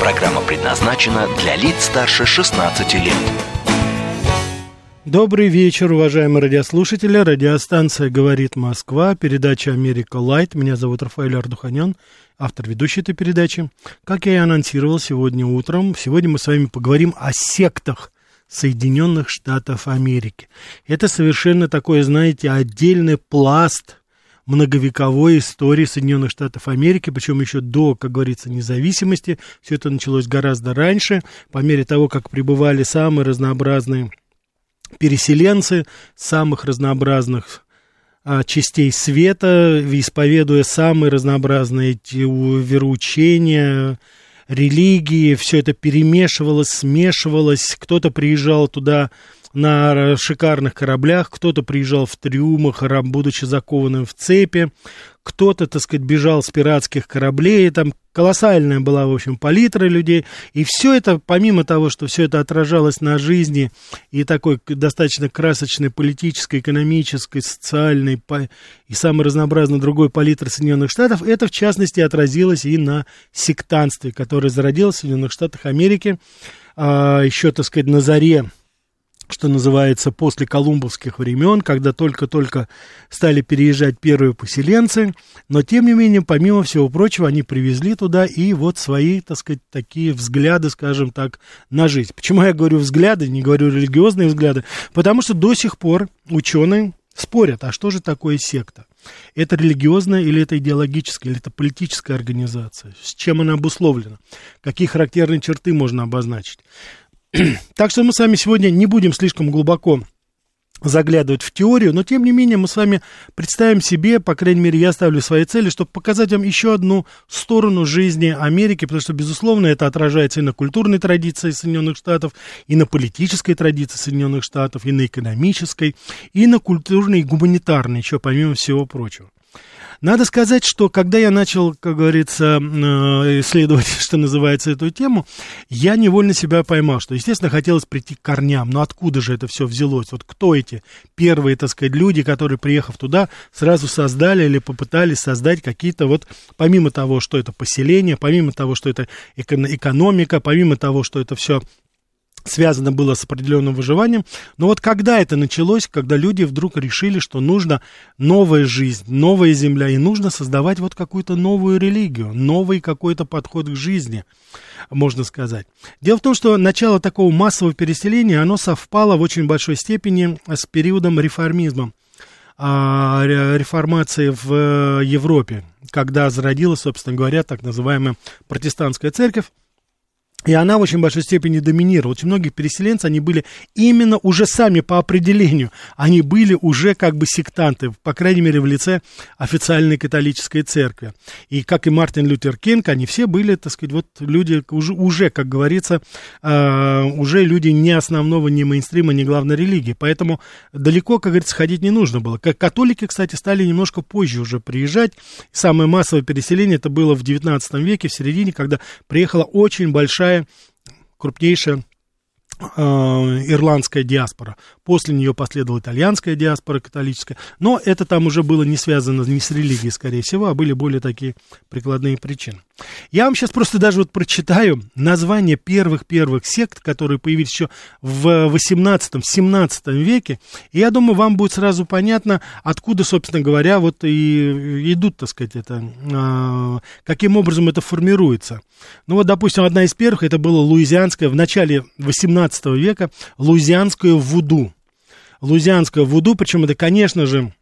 Программа предназначена для лиц старше 16 лет. Добрый вечер, уважаемые радиослушатели. Радиостанция «Говорит Москва», передача «Америка Лайт». Меня зовут Рафаэль Ардуханян, автор ведущей этой передачи. Как я и анонсировал сегодня утром, сегодня мы с вами поговорим о сектах Соединенных Штатов Америки. Это совершенно такой, знаете, отдельный пласт многовековой истории Соединенных Штатов Америки, причем еще до, как говорится, независимости. Все это началось гораздо раньше, по мере того, как прибывали самые разнообразные переселенцы самых разнообразных а, частей света, исповедуя самые разнообразные вероучения, религии, все это перемешивалось, смешивалось, кто-то приезжал туда на шикарных кораблях, кто-то приезжал в трюмах, будучи закованным в цепи, кто-то, так сказать, бежал с пиратских кораблей, там колоссальная была, в общем, палитра людей, и все это, помимо того, что все это отражалось на жизни и такой достаточно красочной политической, экономической, социальной и самой разнообразной другой палитры Соединенных Штатов, это, в частности, отразилось и на сектанстве, которое зародилось в Соединенных Штатах Америки а, еще, так сказать, на заре что называется, после колумбовских времен, когда только-только стали переезжать первые поселенцы, но, тем не менее, помимо всего прочего, они привезли туда и вот свои, так сказать, такие взгляды, скажем так, на жизнь. Почему я говорю взгляды, не говорю религиозные взгляды? Потому что до сих пор ученые спорят, а что же такое секта? Это религиозная или это идеологическая, или это политическая организация? С чем она обусловлена? Какие характерные черты можно обозначить? так что мы с вами сегодня не будем слишком глубоко заглядывать в теорию, но тем не менее мы с вами представим себе, по крайней мере я ставлю свои цели, чтобы показать вам еще одну сторону жизни Америки, потому что, безусловно, это отражается и на культурной традиции Соединенных Штатов, и на политической традиции Соединенных Штатов, и на экономической, и на культурной и гуманитарной, еще помимо всего прочего. Надо сказать, что когда я начал, как говорится, э, исследовать, что называется, эту тему, я невольно себя поймал, что, естественно, хотелось прийти к корням. Но откуда же это все взялось? Вот кто эти первые, так сказать, люди, которые, приехав туда, сразу создали или попытались создать какие-то вот, помимо того, что это поселение, помимо того, что это экономика, помимо того, что это все связано было с определенным выживанием. Но вот когда это началось, когда люди вдруг решили, что нужна новая жизнь, новая земля, и нужно создавать вот какую-то новую религию, новый какой-то подход к жизни, можно сказать. Дело в том, что начало такого массового переселения, оно совпало в очень большой степени с периодом реформизма а, реформации в Европе, когда зародилась, собственно говоря, так называемая протестантская церковь, и она в очень большой степени доминировала. Очень многие переселенцы, они были именно уже сами по определению, они были уже как бы сектанты, по крайней мере, в лице официальной католической церкви. И как и Мартин Лютер Кинг, они все были, так сказать, вот люди уже, уже как говорится, э, уже люди не основного, не мейнстрима, не главной религии. Поэтому далеко, как говорится, ходить не нужно было. Как католики, кстати, стали немножко позже уже приезжать. Самое массовое переселение это было в 19 веке, в середине, когда приехала очень большая большая, крупнейшая э, ирландская диаспора. После нее последовала итальянская диаспора католическая. Но это там уже было не связано не с религией, скорее всего, а были более такие прикладные причины. Я вам сейчас просто даже вот прочитаю название первых-первых сект, которые появились еще в 18-17 веке, и я думаю, вам будет сразу понятно, откуда, собственно говоря, вот и идут, так сказать, это, а, каким образом это формируется. Ну вот, допустим, одна из первых, это было луизианское, в начале 18 века, луизианское вуду. Луизианское вуду, причем это, конечно же,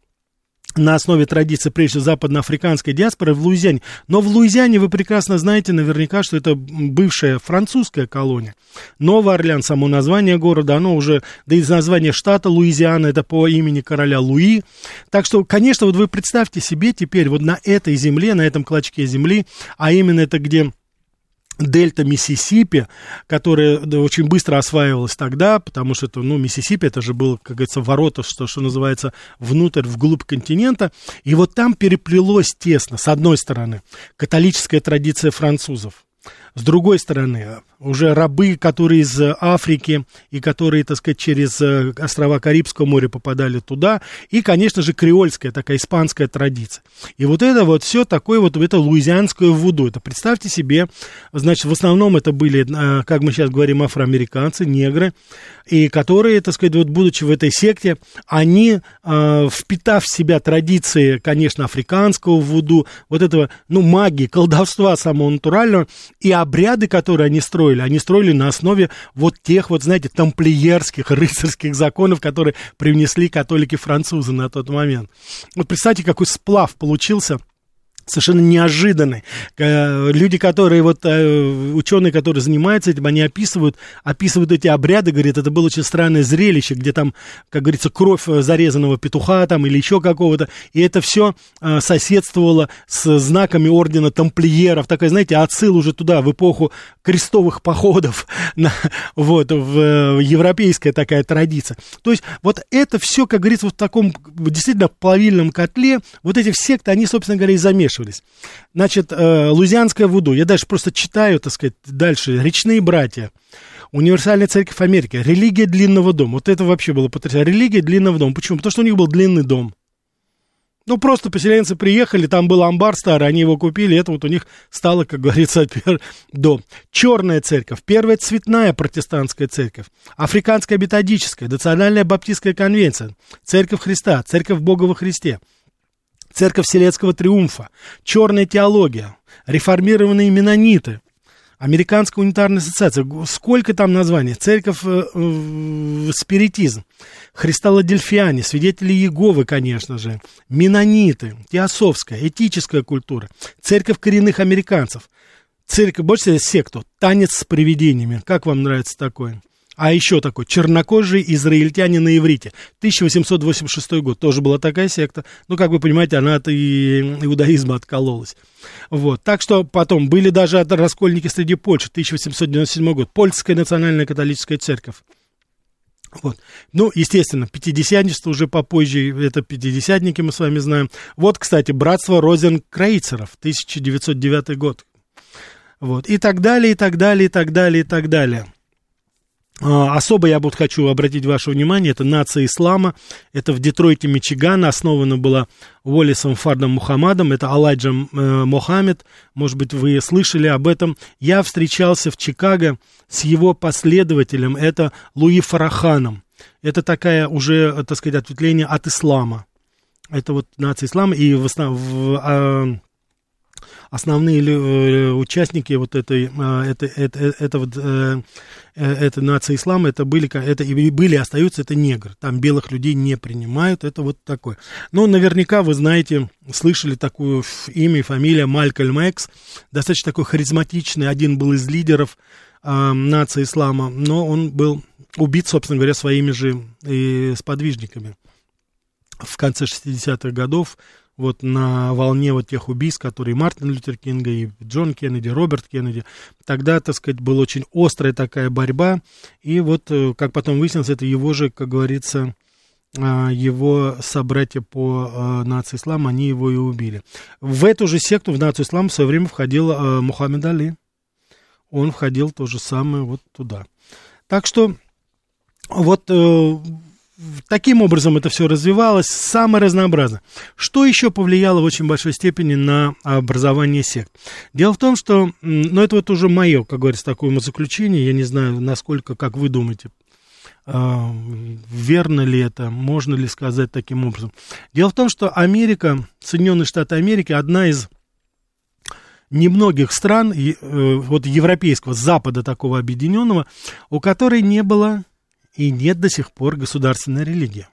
на основе традиции, прежде западноафриканской диаспоры в Луизиане. Но в Луизиане вы прекрасно знаете наверняка, что это бывшая французская колония. Новый Орлеан, само название города, оно уже, да и название штата Луизиана, это по имени короля Луи. Так что, конечно, вот вы представьте себе теперь вот на этой земле, на этом клочке земли, а именно это где дельта Миссисипи, которая очень быстро осваивалась тогда, потому что это, ну, Миссисипи, это же было, как говорится, ворота, что, что называется, внутрь, вглубь континента, и вот там переплелось тесно, с одной стороны, католическая традиция французов, с другой стороны, уже рабы, которые из Африки и которые, так сказать, через э, острова Карибского моря попадали туда, и, конечно же, креольская такая испанская традиция. И вот это вот все такое вот, это луизианское вуду. Это представьте себе, значит, в основном это были, э, как мы сейчас говорим, афроамериканцы, негры, и которые, так сказать, вот будучи в этой секте, они, э, впитав в себя традиции, конечно, африканского вуду, вот этого, ну, магии, колдовства самого натурального, и обряды, которые они строили, они строили на основе вот тех вот, знаете, тамплиерских, рыцарских законов, которые привнесли католики-французы на тот момент. Вот представьте, какой сплав получился совершенно неожиданный. Люди, которые вот, э, ученые, которые занимаются этим, они описывают, описывают эти обряды, говорят, это было очень странное зрелище, где там, как говорится, кровь зарезанного петуха там или еще какого-то, и это все э, соседствовало с знаками ордена тамплиеров, такая, знаете, отсыл уже туда, в эпоху крестовых походов, на, вот, в э, европейская такая традиция. То есть вот это все, как говорится, в таком действительно плавильном котле, вот эти секты, они, собственно говоря, и замешаны замешивались. Значит, э, Лузианская Вуду, я дальше просто читаю, так сказать, дальше. Речные братья, Универсальная Церковь Америки, религия длинного дома. Вот это вообще было потрясающе. Религия длинного дома. Почему? Потому что у них был длинный дом. Ну, просто поселенцы приехали, там был амбар старый, они его купили, это вот у них стало, как говорится, дом. Черная церковь, первая цветная протестантская церковь, африканская методическая, национальная баптистская конвенция, церковь Христа, церковь Бога во Христе, Церковь Вселенского Триумфа, Черная теология, реформированные менониты, Американская унитарная ассоциация, сколько там названий, Церковь э, Спиритизм, Христалодельфиане, Свидетели Иеговы, конечно же, Менониты, Теософская, Этическая культура, Церковь коренных американцев, Церковь, больше секту, Танец с привидениями, как вам нравится такое? А еще такой, чернокожий израильтянин на иврите. 1886 год, тоже была такая секта. Ну, как вы понимаете, она от иудаизма откололась. Вот. Так что потом были даже раскольники среди Польши, 1897 год. Польская национальная католическая церковь. Вот. Ну, естественно, пятидесятничество уже попозже, это пятидесятники мы с вами знаем. Вот, кстати, братство Розенкрейцеров, 1909 год. Вот. И так далее, и так далее, и так далее, и так далее. А, особо я вот хочу обратить ваше внимание, это нация ислама, это в Детройте, Мичиган, основана была Уоллисом Фардом Мухаммадом, это Алайджа э, Мохаммед, может быть, вы слышали об этом. Я встречался в Чикаго с его последователем, это Луи Фараханом. Это такая уже, так сказать, ответвление от ислама. Это вот нация ислама, и в, в, а, основные э, участники вот этой, это, это, это вот, э, э, этой нации ислама, это были, это и были, остаются, это негры. Там белых людей не принимают, это вот такое. Но наверняка вы знаете, слышали такую имя и фамилия Малькольм Экс, достаточно такой харизматичный, один был из лидеров э, нации ислама, но он был убит, собственно говоря, своими же и сподвижниками в конце 60-х годов вот на волне вот тех убийств, которые Мартин Лютер Кинга, и Джон Кеннеди, Роберт Кеннеди, тогда, так сказать, была очень острая такая борьба, и вот, э, как потом выяснилось, это его же, как говорится, а, его собратья по э, нации они его и убили. В эту же секту, в нацию ислам, в свое время входил э, Мухаммед Али. Он входил то же самое вот туда. Так что вот таким образом это все развивалось, самое разнообразное. Что еще повлияло в очень большой степени на образование сект? Дело в том, что, ну, это вот уже мое, как говорится, такое заключение, я не знаю, насколько, как вы думаете, а, верно ли это, можно ли сказать таким образом. Дело в том, что Америка, Соединенные Штаты Америки, одна из немногих стран, э, вот европейского, запада такого объединенного, у которой не было и нет до сих пор государственной религии.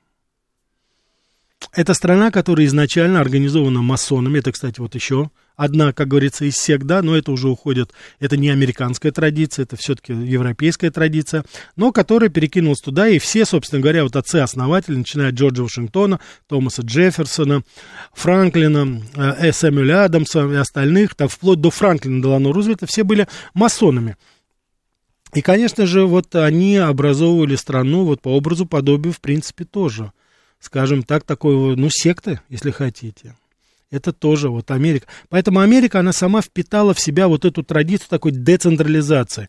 Это страна, которая изначально организована масонами. Это, кстати, вот еще одна, как говорится, из сект, да, но это уже уходит, это не американская традиция, это все-таки европейская традиция, но которая перекинулась туда, и все, собственно говоря, вот отцы-основатели, начиная от Джорджа Вашингтона, Томаса Джефферсона, Франклина, э, Сэмюэля Адамса и остальных, там, вплоть до Франклина Делано Рузвельта, все были масонами. И, конечно же, вот они образовывали страну вот по образу, подобию, в принципе, тоже. Скажем так, такой, ну, секты, если хотите. Это тоже вот Америка. Поэтому Америка, она сама впитала в себя вот эту традицию такой децентрализации.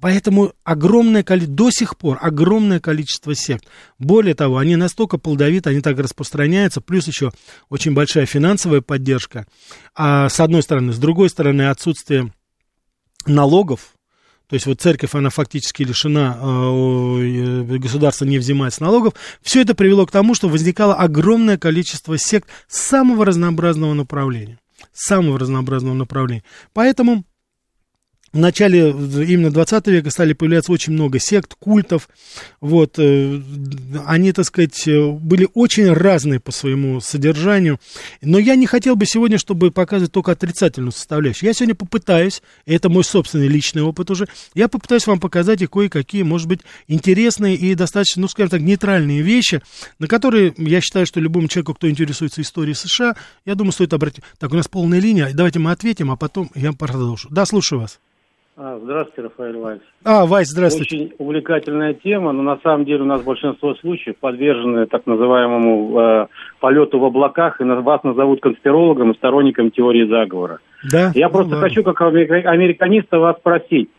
Поэтому огромное количество, до сих пор огромное количество сект. Более того, они настолько плодовиты, они так распространяются, плюс еще очень большая финансовая поддержка. А с одной стороны, с другой стороны, отсутствие налогов, то есть вот церковь, она фактически лишена, э, государство не взимает с налогов, все это привело к тому, что возникало огромное количество сект самого разнообразного направления. Самого разнообразного направления. Поэтому в начале именно 20 века стали появляться очень много сект, культов. Вот, э, они, так сказать, э, были очень разные по своему содержанию. Но я не хотел бы сегодня, чтобы показывать только отрицательную составляющую. Я сегодня попытаюсь, это мой собственный личный опыт уже, я попытаюсь вам показать и кое-какие, может быть, интересные и достаточно, ну, скажем так, нейтральные вещи, на которые я считаю, что любому человеку, кто интересуется историей США, я думаю, стоит обратить. Так, у нас полная линия, давайте мы ответим, а потом я продолжу. Да, слушаю вас. А, здравствуйте, Рафаэль Вайс. А, Вайс, здравствуйте. Очень увлекательная тема, но на самом деле у нас большинство случаев подвержены так называемому э, полету в облаках, и вас назовут конспирологом и сторонником теории заговора. Да? Я ну, просто ладно. хочу, как американиста, вас спросить.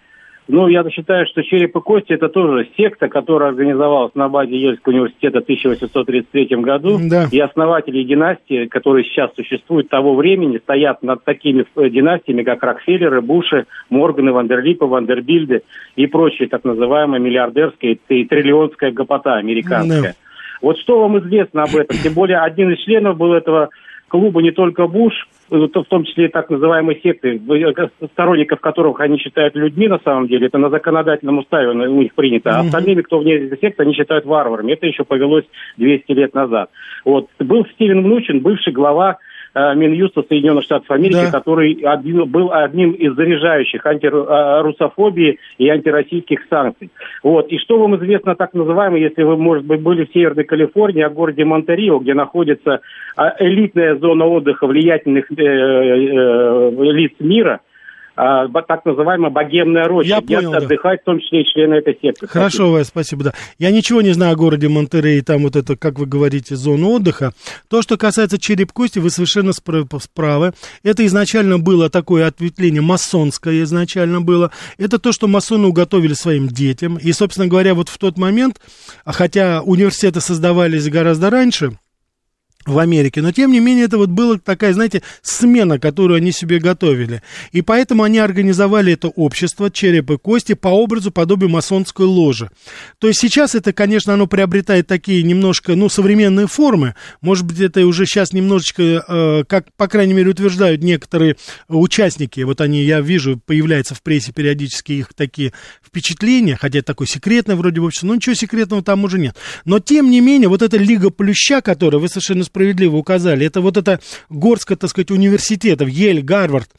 Ну, я считаю, что «Череп и кости» — это тоже секта, которая организовалась на базе Ельского университета в 1833 году. Да. И основатели династии, которые сейчас существуют того времени, стоят над такими э, династиями, как Рокфеллеры, Буши, Морганы, Вандерлипы, Вандербильды и прочие так называемая миллиардерская и триллионская гопота американская. Да. Вот что вам известно об этом? Тем более один из членов был этого клуба не только Буш, э, в том числе так называемые секты, э, сторонников которых они считают людьми на самом деле, это на законодательном уставе у них принято, а остальными, кто вне этой секты, они считают варварами. Это еще повелось 200 лет назад. Вот. Был Стивен Мнучин, бывший глава Минюста Соединенных Штатов Америки, да. который один, был одним из заряжающих антирусофобии и антироссийских санкций. Вот. И что вам известно так называемое, если вы, может быть, были в Северной Калифорнии, о городе Монтерио, где находится а, элитная зона отдыха влиятельных э, э, лиц мира – а, так называемая богемная роща, Я где понял, отдыхать, да. в том числе и члены этой секты. Хорошо, Вась, спасибо, да. Я ничего не знаю о городе Монтерей, там вот это, как вы говорите, зона отдыха. То, что касается череп кости, вы совершенно справы. Это изначально было такое ответвление масонское изначально было. Это то, что масоны уготовили своим детям. И, собственно говоря, вот в тот момент, хотя университеты создавались гораздо раньше, в Америке. Но, тем не менее, это вот была такая, знаете, смена, которую они себе готовили. И поэтому они организовали это общество «Череп и кости» по образу, подобию масонской ложи. То есть сейчас это, конечно, оно приобретает такие немножко, ну, современные формы. Может быть, это уже сейчас немножечко, э, как, по крайней мере, утверждают некоторые участники, вот они, я вижу, появляются в прессе периодически их такие впечатления, хотя это такое секретное вроде бы общество, но ничего секретного там уже нет. Но, тем не менее, вот эта Лига Плюща, которая вы совершенно справедливо указали. Это вот это горстка, так сказать, университетов, Ель, Гарвард,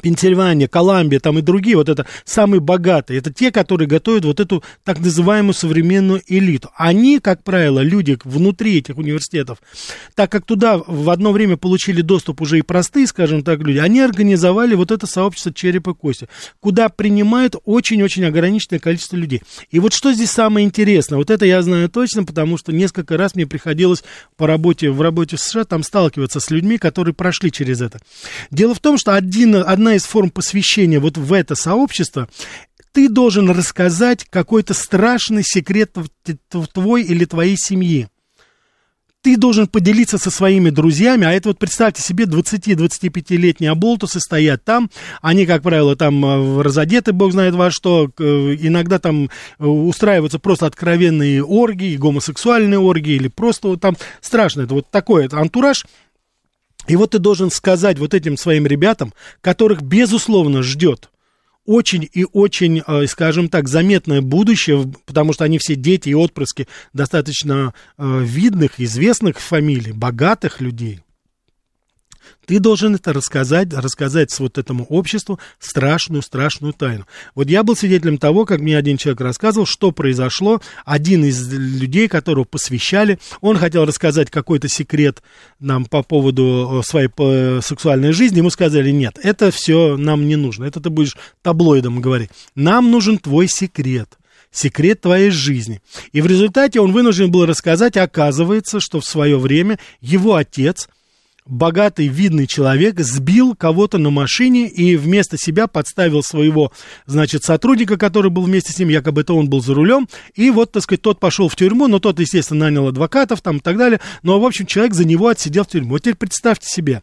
Пенсильвания, Колумбия, там и другие, вот это самые богатые, это те, которые готовят вот эту так называемую современную элиту. Они, как правило, люди внутри этих университетов, так как туда в одно время получили доступ уже и простые, скажем так, люди, они организовали вот это сообщество черепа кости, куда принимают очень-очень ограниченное количество людей. И вот что здесь самое интересное, вот это я знаю точно, потому что несколько раз мне приходилось по работе, в работе в США там сталкиваться с людьми, которые прошли через это. Дело в том, что один, одна из форм посвящения вот в это сообщество, ты должен рассказать какой-то страшный секрет твой или твоей семьи. Ты должен поделиться со своими друзьями, а это вот представьте себе 20-25-летние оболтусы стоят там, они, как правило, там э, разодеты, бог знает во что, иногда там э, устраиваются просто откровенные оргии, гомосексуальные оргии, или просто вот там страшно, это вот такой это антураж, и вот ты должен сказать вот этим своим ребятам, которых, безусловно, ждет очень и очень, э, скажем так, заметное будущее, потому что они все дети и отпрыски достаточно э, видных, известных фамилий, богатых людей. Ты должен это рассказать, рассказать вот этому обществу страшную, страшную тайну. Вот я был свидетелем того, как мне один человек рассказывал, что произошло. Один из людей, которого посвящали, он хотел рассказать какой-то секрет нам по поводу э, своей э, сексуальной жизни. Ему сказали, нет, это все нам не нужно. Это ты будешь таблоидом говорить. Нам нужен твой секрет секрет твоей жизни. И в результате он вынужден был рассказать, оказывается, что в свое время его отец – богатый, видный человек сбил кого-то на машине и вместо себя подставил своего, значит, сотрудника, который был вместе с ним, якобы это он был за рулем, и вот, так сказать, тот пошел в тюрьму, но тот, естественно, нанял адвокатов там и так далее, но, в общем, человек за него отсидел в тюрьму. Вот теперь представьте себе,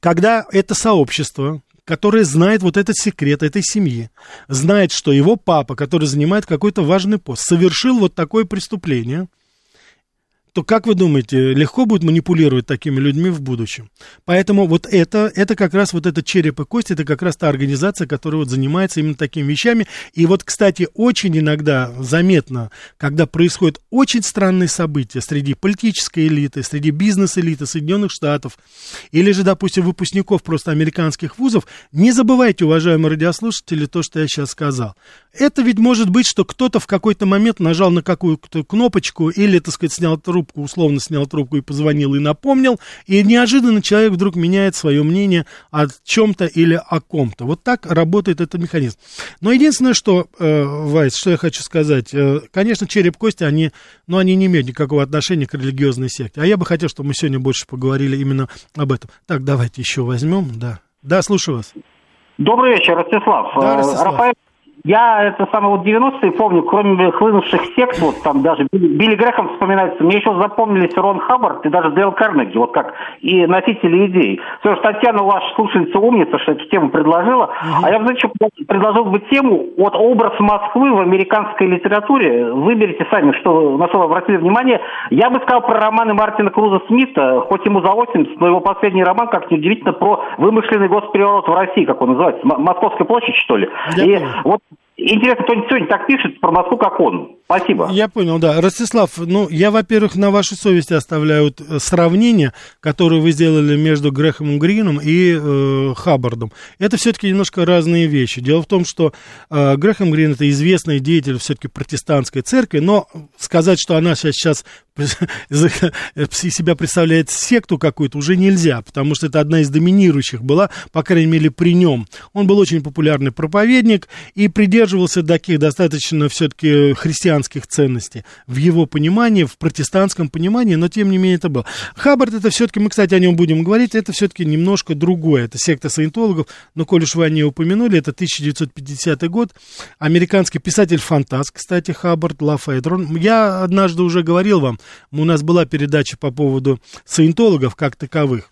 когда это сообщество, которое знает вот этот секрет этой семьи, знает, что его папа, который занимает какой-то важный пост, совершил вот такое преступление – то как вы думаете, легко будет манипулировать такими людьми в будущем? Поэтому вот это, это как раз вот этот череп и кость, это как раз та организация, которая вот занимается именно такими вещами. И вот, кстати, очень иногда заметно, когда происходят очень странные события среди политической элиты, среди бизнес-элиты Соединенных Штатов, или же, допустим, выпускников просто американских вузов, не забывайте, уважаемые радиослушатели, то, что я сейчас сказал. Это ведь может быть, что кто-то в какой-то момент нажал на какую-то кнопочку или, так сказать, снял трубку условно снял трубку и позвонил и напомнил, и неожиданно человек вдруг меняет свое мнение о чем-то или о ком-то. Вот так работает этот механизм. Но единственное, что, э, Вайс, что я хочу сказать, э, конечно, череп кости, они, ну, они не имеют никакого отношения к религиозной секте. А я бы хотел, чтобы мы сегодня больше поговорили именно об этом. Так, давайте еще возьмем, да. Да, слушаю вас. Добрый вечер, Ростислав. Да, Ростислав. Рафаэль я это самое вот 90-е помню, кроме хлынувших сект, вот там даже Билли Грэхэм вспоминается, мне еще запомнились Рон Хаббард и даже Дейл Карнеги, вот как и носители идей. Все же Татьяна, ваша слушательница умница, что эту тему предложила. Uh-huh. А я, знаете, что предложил бы тему, вот образ Москвы в американской литературе, выберите сами, что, на что вы обратили внимание. Я бы сказал про романы Мартина Круза Смита, хоть ему за 80, но его последний роман, как неудивительно, про вымышленный госпереворот в России, как он называется, Московская площадь, что ли. Я и вот Интересно, кто-нибудь сегодня так пишет про Москву, как он. Спасибо. Я понял, да. Ростислав, ну, я, во-первых, на вашей совести оставляю э, сравнение, которое вы сделали между Грехом Грином и э, Хаббардом. Это все-таки немножко разные вещи. Дело в том, что э, Грехом Грин это известный деятель все-таки протестантской церкви, но сказать, что она сейчас себя представляет секту какую-то, уже нельзя, потому что это одна из доминирующих была, по крайней мере, при нем. Он был очень популярный проповедник и придерживался таких достаточно все-таки христианских ценностей в его понимании, в протестантском понимании, но тем не менее это был. Хаббард это все-таки, мы, кстати, о нем будем говорить, это все-таки немножко другое. Это секта саентологов, но, коль уж вы о ней упомянули, это 1950 год. Американский писатель-фантаст, кстати, Хаббард, Лафайдрон. Я однажды уже говорил вам, у нас была передача по поводу саентологов как таковых.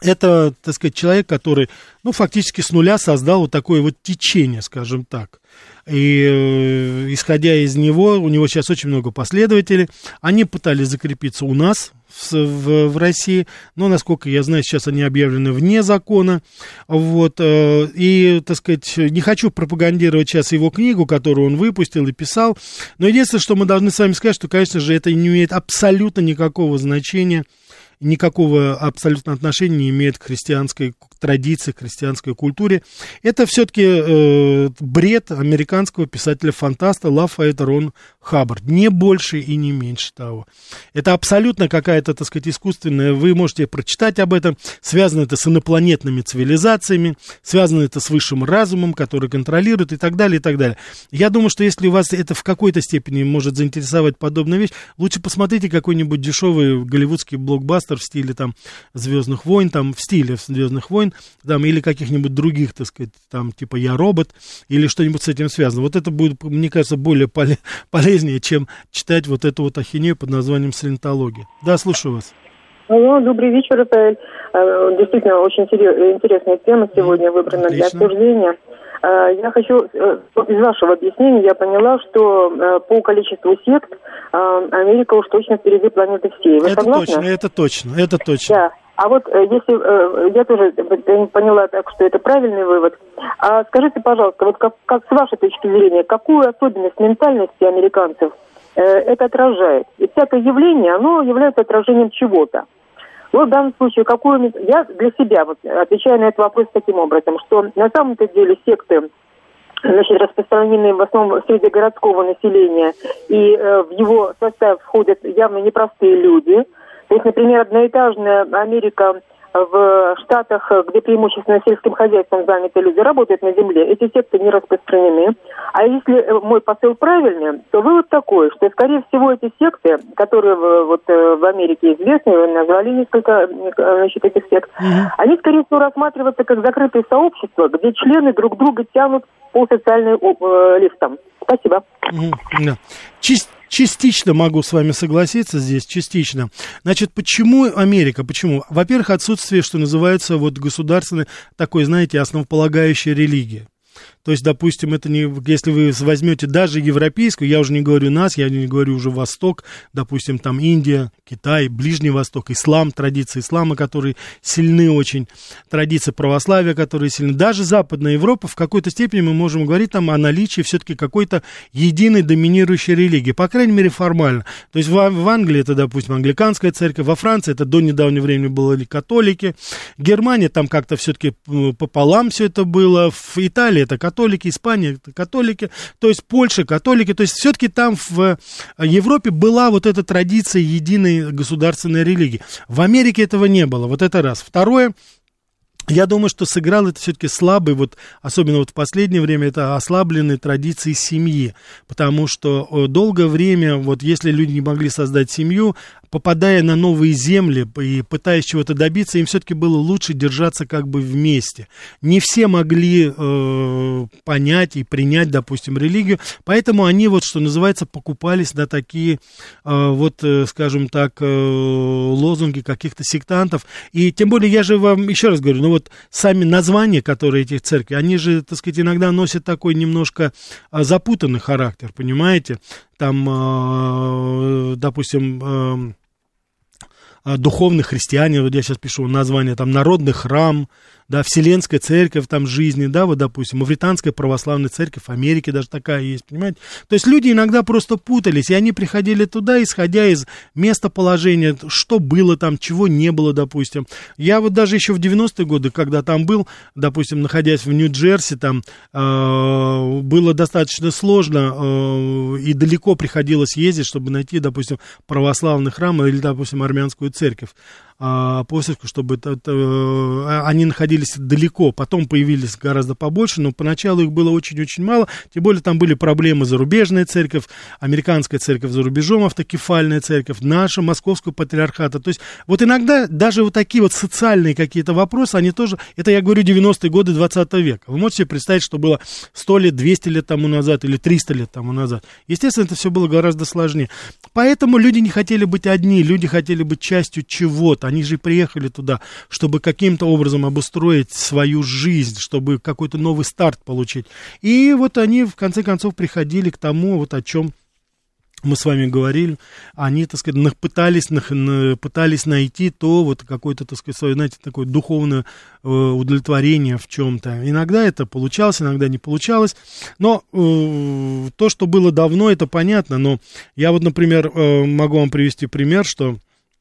Это, так сказать, человек, который, ну, фактически с нуля создал вот такое вот течение, скажем так. И э, исходя из него, у него сейчас очень много последователей. Они пытались закрепиться у нас, в, в, России, но, насколько я знаю, сейчас они объявлены вне закона, вот, э, и, так сказать, не хочу пропагандировать сейчас его книгу, которую он выпустил и писал, но единственное, что мы должны с вами сказать, что, конечно же, это не имеет абсолютно никакого значения, никакого абсолютно отношения не имеет к христианской традиции, к христианской культуре. Это все-таки э, бред американского писателя-фантаста Лафайета Рон Хаббард. Не больше и не меньше того. Это абсолютно какая-то, так сказать, искусственная. Вы можете прочитать об этом. Связано это с инопланетными цивилизациями, связано это с высшим разумом, который контролирует и так далее, и так далее. Я думаю, что если вас это в какой-то степени может заинтересовать подобная вещь, лучше посмотрите какой-нибудь дешевый голливудский блокбастер в стиле там Звездных войн, там в стиле Звездных войн, там или каких-нибудь других, так сказать, там типа Я робот или что-нибудь с этим связано. Вот это будет, мне кажется, более полезно полезнее, чем читать вот эту вот ахинею под названием саентология. Да, слушаю вас. Алло, добрый вечер, Рафаэль. Э, действительно, очень интересная тема сегодня выбрана Отлично. для обсуждения. Э, я хочу, э, из вашего объяснения я поняла, что по количеству сект Америка уж точно впереди планеты всей. Вы это согласны? точно, это точно, это точно. Да. А вот если я тоже поняла так, что это правильный вывод. А скажите, пожалуйста, вот как, как с вашей точки зрения, какую особенность ментальности американцев это отражает? И всякое явление, оно является отражением чего-то. Вот в данном случае, какую я для себя вот, отвечаю на этот вопрос таким образом, что на самом-то деле секты значит, распространены в основном среди городского населения, и э, в его состав входят явно непростые люди. То есть, например, одноэтажная Америка в Штатах, где преимущественно сельским хозяйством заняты люди, работают на земле, эти секты не распространены. А если э, мой посыл правильный, то вывод такой, что, скорее всего, эти секты, которые вот э, в Америке известны, вы назвали несколько значит, этих сект, mm-hmm. они, скорее всего, рассматриваются как закрытые сообщества, где члены друг друга тянут по социальным э, лифтам. Спасибо. Mm-hmm. Да. Чист частично могу с вами согласиться здесь, частично. Значит, почему Америка? Почему? Во-первых, отсутствие, что называется, вот государственной, такой, знаете, основополагающей религии. То есть, допустим, это не, если вы возьмете даже европейскую, я уже не говорю нас, я не говорю уже Восток, допустим, там Индия, Китай, Ближний Восток, ислам, традиции ислама, которые сильны очень, традиции православия, которые сильны. Даже Западная Европа в какой-то степени мы можем говорить там о наличии все-таки какой-то единой доминирующей религии, по крайней мере формально. То есть в, в Англии это, допустим, англиканская церковь, во Франции это до недавнего времени были католики, Германия там как-то все-таки пополам все это было, в Италии это католики, Испания католики, то есть Польша католики, то есть все-таки там в Европе была вот эта традиция единой государственной религии. В Америке этого не было, вот это раз. Второе, я думаю, что сыграл это все-таки слабый, вот, особенно вот в последнее время, это ослабленные традиции семьи, потому что э, долгое время, вот если люди не могли создать семью, попадая на новые земли и пытаясь чего-то добиться, им все-таки было лучше держаться как бы вместе. Не все могли э, понять и принять, допустим, религию, поэтому они вот, что называется, покупались на такие, э, вот, э, скажем так, э, лозунги каких-то сектантов. И тем более, я же вам еще раз говорю, ну вот сами названия, которые этих церквей, они же, так сказать, иногда носят такой немножко э, запутанный характер, понимаете? Там, э, допустим, э, духовные христиане, вот я сейчас пишу название, там, народный храм, да, Вселенская церковь там жизни, да, вот, допустим, Мавританская православная церковь Америки даже такая есть, понимаете? То есть люди иногда просто путались, и они приходили туда, исходя из местоположения, что было там, чего не было, допустим. Я вот даже еще в 90-е годы, когда там был, допустим, находясь в Нью-Джерси, там э, было достаточно сложно э, и далеко приходилось ездить, чтобы найти, допустим, православный храм или, допустим, армянскую церковь а, посылку, чтобы это, это, а, они находились далеко, потом появились гораздо побольше, но поначалу их было очень-очень мало, тем более там были проблемы зарубежная церковь, американская церковь за рубежом, автокефальная церковь, наша, московского патриархата, то есть вот иногда даже вот такие вот социальные какие-то вопросы, они тоже, это я говорю 90-е годы 20 века, вы можете себе представить, что было 100 лет, 200 лет тому назад или 300 лет тому назад, естественно, это все было гораздо сложнее, поэтому люди не хотели быть одни, люди хотели быть частью чего-то, они же приехали туда, чтобы каким-то образом обустроить свою жизнь, чтобы какой-то новый старт получить. И вот они, в конце концов, приходили к тому, вот о чем мы с вами говорили, они, так сказать, пытались, пытались найти то, вот какое-то, так сказать, свое, знаете, такое духовное э, удовлетворение в чем-то. Иногда это получалось, иногда не получалось, но э, то, что было давно, это понятно, но я вот, например, э, могу вам привести пример, что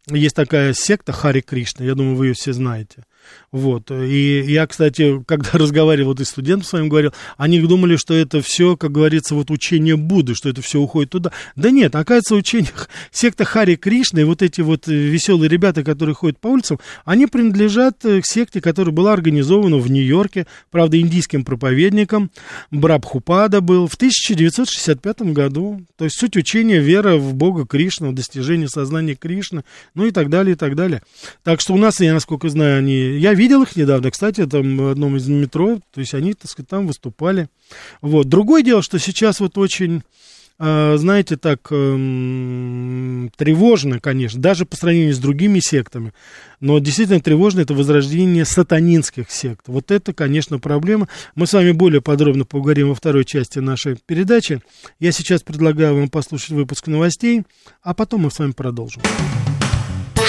есть такая секта Хари Кришна, я думаю, вы ее все знаете. Вот. И я, кстати, когда разговаривал и студентам своим говорил, они думали, что это все, как говорится, вот учение Будды, что это все уходит туда. Да нет, оказывается, учение секта Хари Кришна и вот эти вот веселые ребята, которые ходят по улицам, они принадлежат к секте, которая была организована в Нью-Йорке, правда, индийским проповедником. Брабхупада был в 1965 году. То есть суть учения вера в Бога Кришна, в достижение сознания Кришны, ну и так далее, и так далее. Так что у нас, я насколько знаю, они я видел их недавно, кстати, там в одном из метро, то есть они, так сказать, там выступали. Вот. Другое дело, что сейчас вот очень а, знаете, так эм, тревожно, конечно, даже по сравнению с другими сектами, но действительно тревожно это возрождение сатанинских сект. Вот это, конечно, проблема. Мы с вами более подробно поговорим во второй части нашей передачи. Я сейчас предлагаю вам послушать выпуск новостей, а потом мы с вами продолжим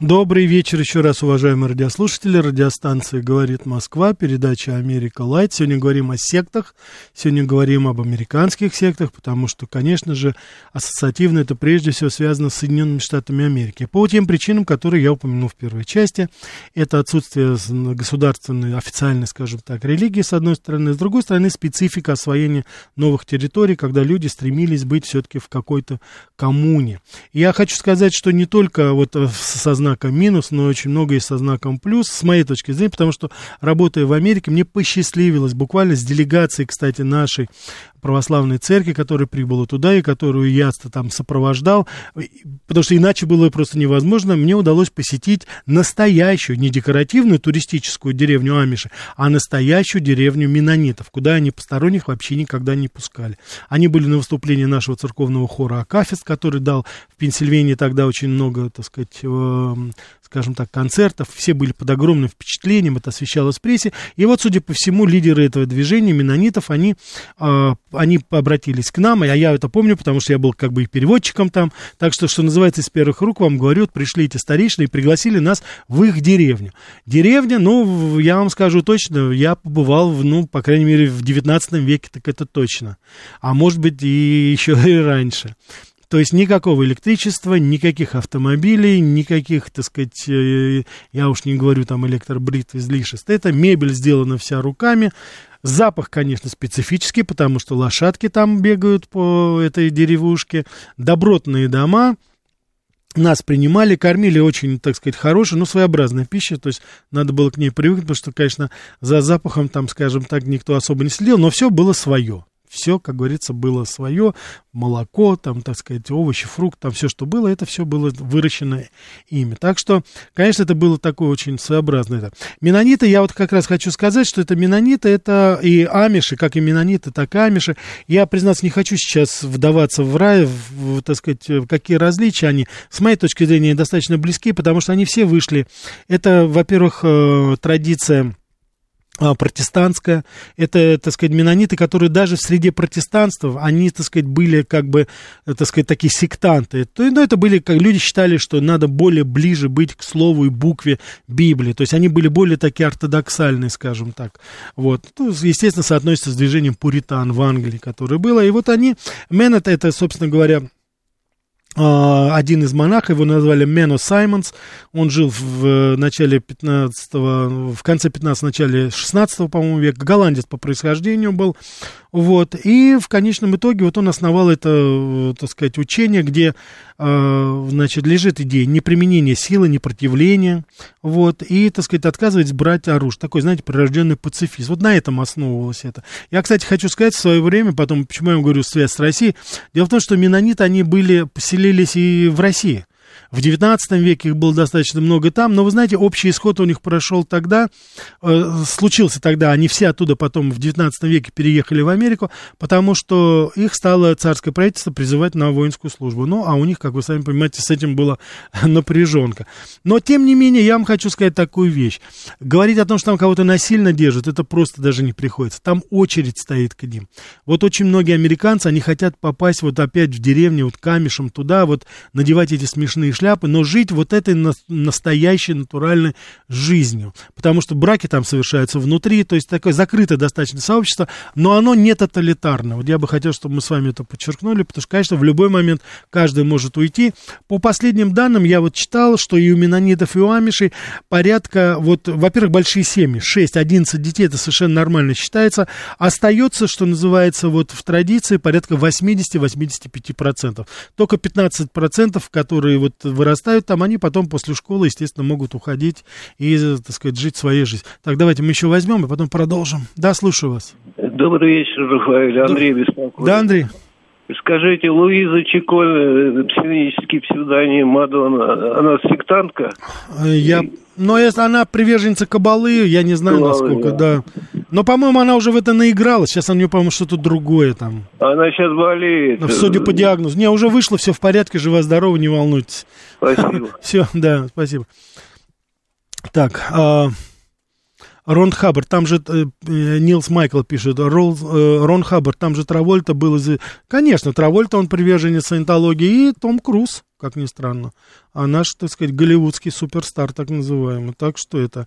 Добрый вечер еще раз, уважаемые радиослушатели. Радиостанция «Говорит Москва», передача «Америка Лайт». Сегодня говорим о сектах, сегодня говорим об американских сектах, потому что, конечно же, ассоциативно это прежде всего связано с Соединенными Штатами Америки. По тем причинам, которые я упомянул в первой части, это отсутствие государственной, официальной, скажем так, религии, с одной стороны, с другой стороны, специфика освоения новых территорий, когда люди стремились быть все-таки в какой-то коммуне. Я хочу сказать, что не только вот со знаком минус, но очень много и со знаком плюс, с моей точки зрения, потому что, работая в Америке, мне посчастливилось буквально с делегацией, кстати, нашей православной церкви, которая прибыла туда и которую я там сопровождал, потому что иначе было просто невозможно, мне удалось посетить настоящую, не декоративную туристическую деревню Амиши, а настоящую деревню Менонитов, куда они посторонних вообще никогда не пускали. Они были на выступлении нашего церковного хора Акафист, который дал в Пенсильвании тогда очень много, так сказать, э, скажем так, концертов, все были под огромным впечатлением, это освещалось в прессе, и вот, судя по всему, лидеры этого движения, менонитов, они, э, они обратились к нам, а я это помню, потому что я был как бы их переводчиком там, так что, что называется, из первых рук вам говорю, вот пришли эти старейшины и пригласили нас в их деревню. Деревня, ну, я вам скажу точно, я побывал, в, ну, по крайней мере, в 19 веке, так это точно, а может быть и еще и раньше. То есть никакого электричества, никаких автомобилей, никаких, так сказать, э, я уж не говорю там электробрит излишеств. Это мебель сделана вся руками. Запах, конечно, специфический, потому что лошадки там бегают по этой деревушке. Добротные дома, нас принимали, кормили очень, так сказать, хорошей, но своеобразной пищей, то есть надо было к ней привыкнуть, потому что, конечно, за запахом там, скажем так, никто особо не следил, но все было свое все, как говорится, было свое, молоко, там, так сказать, овощи, фрукты, там все, что было, это все было выращено ими. Так что, конечно, это было такое очень своеобразное. Это. Менониты, я вот как раз хочу сказать, что это менониты, это и амиши, как и менониты, так и амиши. Я, признаться, не хочу сейчас вдаваться в рай, в, так сказать, какие различия они, с моей точки зрения, достаточно близки, потому что они все вышли. Это, во-первых, э, традиция протестантская, это, так сказать, менониты, которые даже в среде протестантов, они, так сказать, были как бы, так сказать, такие сектанты. То, ну, это были, как люди считали, что надо более ближе быть к слову и букве Библии, то есть они были более такие ортодоксальные, скажем так. Вот. Ну, естественно, соотносится с движением пуритан в Англии, которое было, и вот они, Менет, это, собственно говоря, а, один из монахов, его назвали Мено Саймонс, он жил в э, начале 15 в конце 15 начале 16 по-моему, века, голландец по происхождению был, вот, и в конечном итоге вот он основал это, э, так сказать, учение, где, значит, лежит идея неприменения силы, непротивления, вот, и, так сказать, отказывать брать оружие, такой, знаете, прирожденный пацифист, вот на этом основывалось это. Я, кстати, хочу сказать, в свое время, потом, почему я говорю связь с Россией, дело в том, что менониты, они были, поселились и в России, в XIX веке их было достаточно много там, но вы знаете, общий исход у них прошел тогда, э, случился тогда, они все оттуда потом в XIX веке переехали в Америку, потому что их стало царское правительство призывать на воинскую службу. Ну, а у них, как вы сами понимаете, с этим была напряженка. Но, тем не менее, я вам хочу сказать такую вещь. Говорить о том, что там кого-то насильно держат, это просто даже не приходится. Там очередь стоит к ним. Вот очень многие американцы, они хотят попасть вот опять в деревню, вот камешем туда, вот надевать эти смешные шляпы, но жить вот этой на, настоящей натуральной жизнью. Потому что браки там совершаются внутри, то есть такое закрытое достаточно сообщество, но оно не тоталитарное. Вот я бы хотел, чтобы мы с вами это подчеркнули, потому что, конечно, в любой момент каждый может уйти. По последним данным, я вот читал, что и у менонитов, и у амишей порядка, вот, во-первых, большие семьи, 6-11 детей, это совершенно нормально считается. Остается, что называется, вот в традиции порядка 80-85%. Только 15%, которые вот вырастают там, они потом после школы, естественно, могут уходить и, так сказать, жить своей жизнью. Так, давайте мы еще возьмем и потом продолжим. Да, слушаю вас. Добрый вечер, Рафаэль. Андрей да. беспокоит. Да, Андрей. Скажите, Луиза Чиколь, сценический псевдоним Мадонна, она сектантка? Я, но если она приверженца кабалы, я не знаю, Кабалы, насколько, да. да. Но, по-моему, она уже в это наигралась. Сейчас у нее, по-моему, что-то другое там. Она сейчас болеет. Судя по диагнозу. Не, уже вышло, все в порядке, жива-здорова, не волнуйтесь. Спасибо. Все, да, спасибо. Так, а, Рон Хаббард, там же э, э, Нилс Майкл пишет, Рол, э, Рон Хаббард, там же Травольта был из... Конечно, Травольта, он приверженец саентологии, и Том Круз, как ни странно. А наш, так сказать, голливудский суперстар, так называемый. Так что это...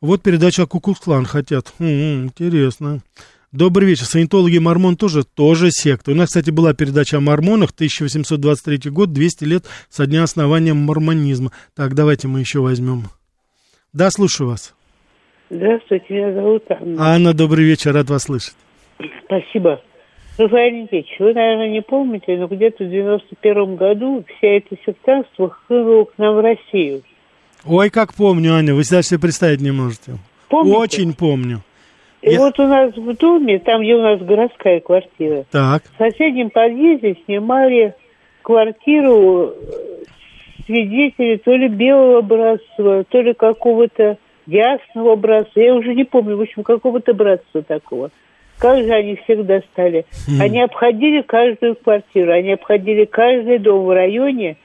Вот передача Кукус-клан хотят. М-м, интересно. Добрый вечер. Саентологи Мормон тоже, тоже секта. У нас, кстати, была передача о мормонах, 1823 год, 200 лет со дня основания мормонизма. Так, давайте мы еще возьмем. Да, слушаю вас. Здравствуйте, меня зовут Анна. Анна, добрый вечер, рад вас слышать. Спасибо. Рафаэль Никитич, вы, наверное, не помните, но где-то в 91 году вся эта сектантство хлынула к нам в Россию. Ой, как помню, Аня, вы даже себе представить не можете. Помните? Очень помню. И Я... вот у нас в доме, там, где у нас городская квартира, так. в соседнем подъезде снимали квартиру э, свидетели то ли белого братства, то ли какого-то ясного братства, я уже не помню, в общем, какого-то братства такого. Как же они всех достали? Mm. Они обходили каждую квартиру, они обходили каждый дом в районе,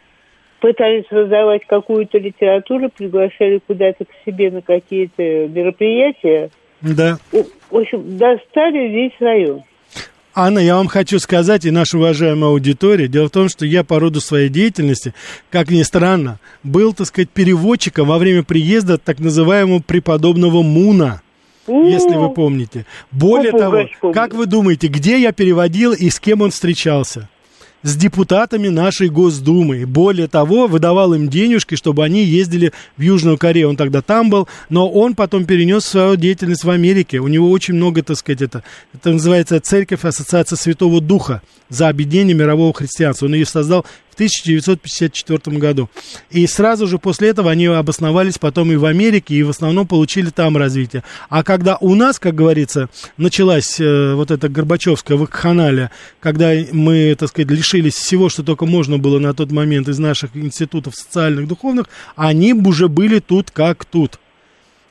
пытались раздавать какую-то литературу, приглашали куда-то к себе на какие-то мероприятия. Да. В общем, достали весь район. Анна, я вам хочу сказать, и наша уважаемая аудитория, дело в том, что я по роду своей деятельности, как ни странно, был, так сказать, переводчиком во время приезда так называемого преподобного Муна. Если вы помните. Более того, как вы думаете, где я переводил и с кем он встречался? с депутатами нашей Госдумы. Более того, выдавал им денежки, чтобы они ездили в Южную Корею. Он тогда там был, но он потом перенес свою деятельность в Америке. У него очень много, так сказать, это, это называется Церковь Ассоциация Святого Духа за объединение мирового христианства. Он ее создал в 1954 году. И сразу же после этого они обосновались потом и в Америке, и в основном получили там развитие. А когда у нас, как говорится, началась э, вот эта Горбачевская вакханалия, когда мы, так сказать, лишились всего, что только можно было на тот момент из наших институтов социальных, духовных, они уже были тут как тут.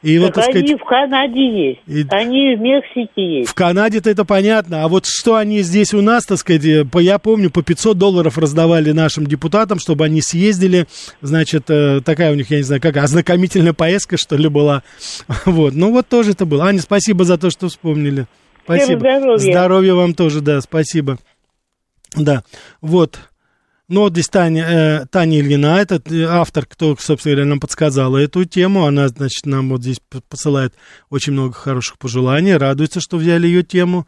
И так вот, так они сказать, в Канаде есть, и... они в Мексике есть. В Канаде-то это понятно, а вот что они здесь у нас, так сказать, э, по, я помню, по 500 долларов раздавали нашим депутатам, чтобы они съездили, значит, э, такая у них, я не знаю, как ознакомительная поездка, что ли, была. Вот, ну вот тоже это было. Аня, спасибо за то, что вспомнили. Спасибо. Здоровья. Здоровья вам тоже, да, спасибо. Да, вот. Вот здесь Таня, э, Таня Ильина, этот э, автор, кто, собственно говоря, нам подсказала эту тему, она, значит, нам вот здесь посылает очень много хороших пожеланий, радуется, что взяли ее тему,